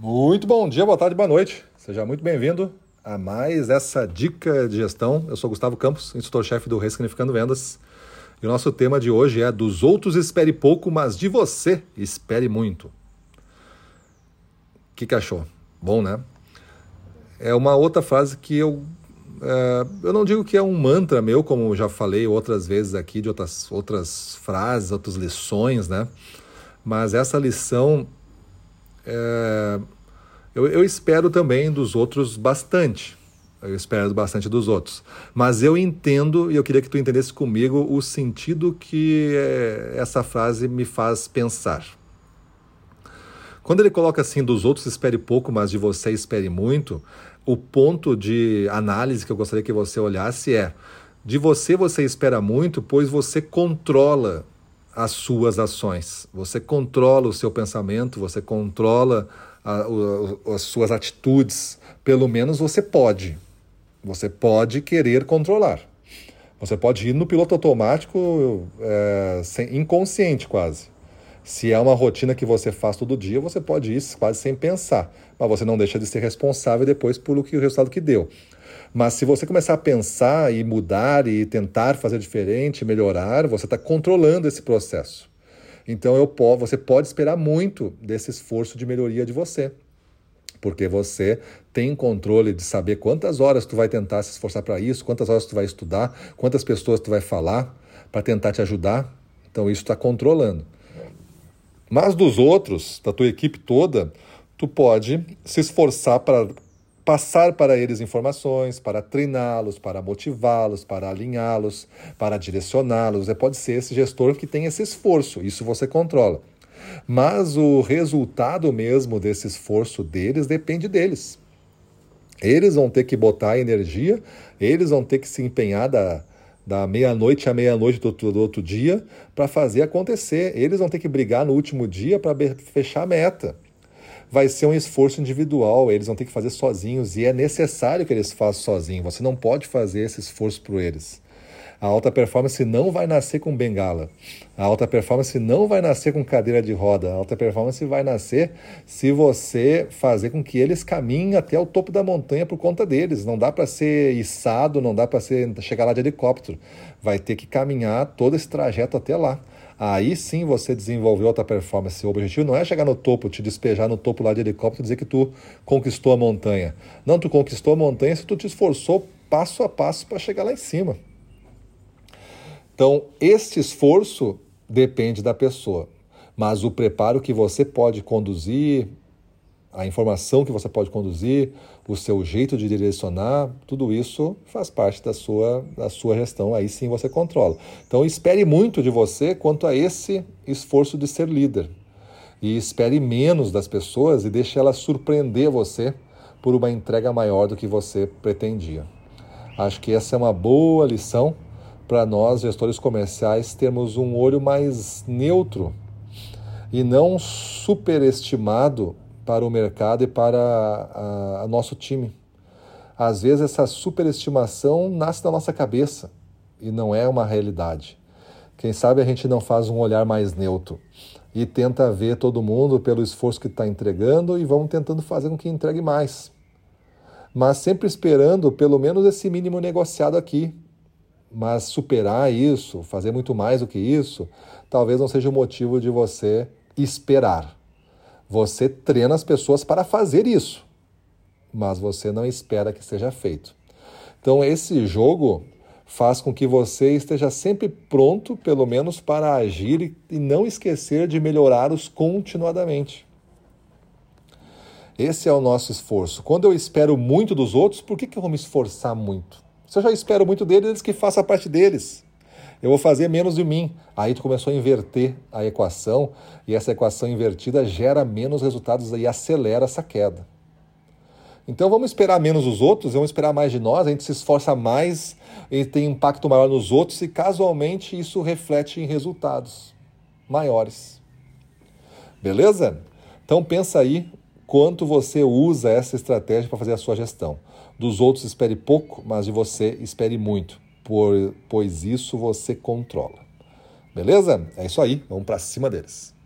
Muito bom dia, boa tarde, boa noite. Seja muito bem-vindo a mais essa dica de gestão. Eu sou Gustavo Campos, instrutor-chefe do Ressignificando Vendas. E o nosso tema de hoje é: dos outros espere pouco, mas de você espere muito. O que, que achou? Bom, né? É uma outra frase que eu. É, eu não digo que é um mantra meu, como já falei outras vezes aqui, de outras, outras frases, outras lições, né? Mas essa lição é, eu, eu espero também dos outros bastante. Eu espero bastante dos outros. Mas eu entendo, e eu queria que tu entendesse comigo, o sentido que é, essa frase me faz pensar. Quando ele coloca assim, dos outros espere pouco, mas de você espere muito, o ponto de análise que eu gostaria que você olhasse é: de você você espera muito, pois você controla as suas ações. Você controla o seu pensamento, você controla a, as suas atitudes. Pelo menos você pode. Você pode querer controlar. Você pode ir no piloto automático é, sem, inconsciente quase. Se é uma rotina que você faz todo dia, você pode ir quase sem pensar. Mas você não deixa de ser responsável depois por o, que, o resultado que deu. Mas se você começar a pensar e mudar e tentar fazer diferente, melhorar, você está controlando esse processo. Então eu, você pode esperar muito desse esforço de melhoria de você. Porque você tem controle de saber quantas horas tu vai tentar se esforçar para isso, quantas horas tu vai estudar, quantas pessoas tu vai falar para tentar te ajudar. Então isso está controlando. Mas dos outros, da tua equipe toda, tu pode se esforçar para passar para eles informações, para treiná-los, para motivá-los, para alinhá-los, para direcioná-los. É, pode ser esse gestor que tem esse esforço, isso você controla. Mas o resultado mesmo desse esforço deles depende deles. Eles vão ter que botar energia, eles vão ter que se empenhar da, da meia-noite à meia-noite do, do, outro dia para fazer acontecer. Eles vão ter que brigar no último dia para fechar a meta vai ser um esforço individual, eles vão ter que fazer sozinhos e é necessário que eles façam sozinhos. Você não pode fazer esse esforço por eles. A alta performance não vai nascer com bengala. A alta performance não vai nascer com cadeira de roda. A alta performance vai nascer se você fazer com que eles caminhem até o topo da montanha por conta deles. Não dá para ser içado, não dá para chegar lá de helicóptero. Vai ter que caminhar todo esse trajeto até lá aí sim você desenvolveu alta performance. O objetivo não é chegar no topo, te despejar no topo lá de helicóptero e dizer que tu conquistou a montanha. Não, tu conquistou a montanha se tu te esforçou passo a passo para chegar lá em cima. Então, este esforço depende da pessoa, mas o preparo que você pode conduzir, a informação que você pode conduzir, o seu jeito de direcionar, tudo isso faz parte da sua, da sua gestão, aí sim você controla. Então espere muito de você quanto a esse esforço de ser líder. E espere menos das pessoas e deixe elas surpreender você por uma entrega maior do que você pretendia. Acho que essa é uma boa lição para nós, gestores comerciais, termos um olho mais neutro e não superestimado para o mercado e para a, nosso time. Às vezes essa superestimação nasce da nossa cabeça e não é uma realidade. Quem sabe a gente não faz um olhar mais neutro e tenta ver todo mundo pelo esforço que está entregando e vamos tentando fazer com que entregue mais. Mas sempre esperando pelo menos esse mínimo negociado aqui. Mas superar isso, fazer muito mais do que isso, talvez não seja o motivo de você esperar. Você treina as pessoas para fazer isso, mas você não espera que seja feito. Então, esse jogo faz com que você esteja sempre pronto, pelo menos, para agir e não esquecer de melhorá-los continuadamente. Esse é o nosso esforço. Quando eu espero muito dos outros, por que, que eu vou me esforçar muito? Se eu já espero muito deles, eles que façam a parte deles eu vou fazer menos de mim. Aí tu começou a inverter a equação e essa equação invertida gera menos resultados e acelera essa queda. Então vamos esperar menos os outros, vamos esperar mais de nós, a gente se esforça mais e tem impacto maior nos outros e casualmente isso reflete em resultados maiores. Beleza? Então pensa aí quanto você usa essa estratégia para fazer a sua gestão. Dos outros espere pouco, mas de você espere muito por, pois isso você controla. Beleza? É isso aí, vamos para cima deles.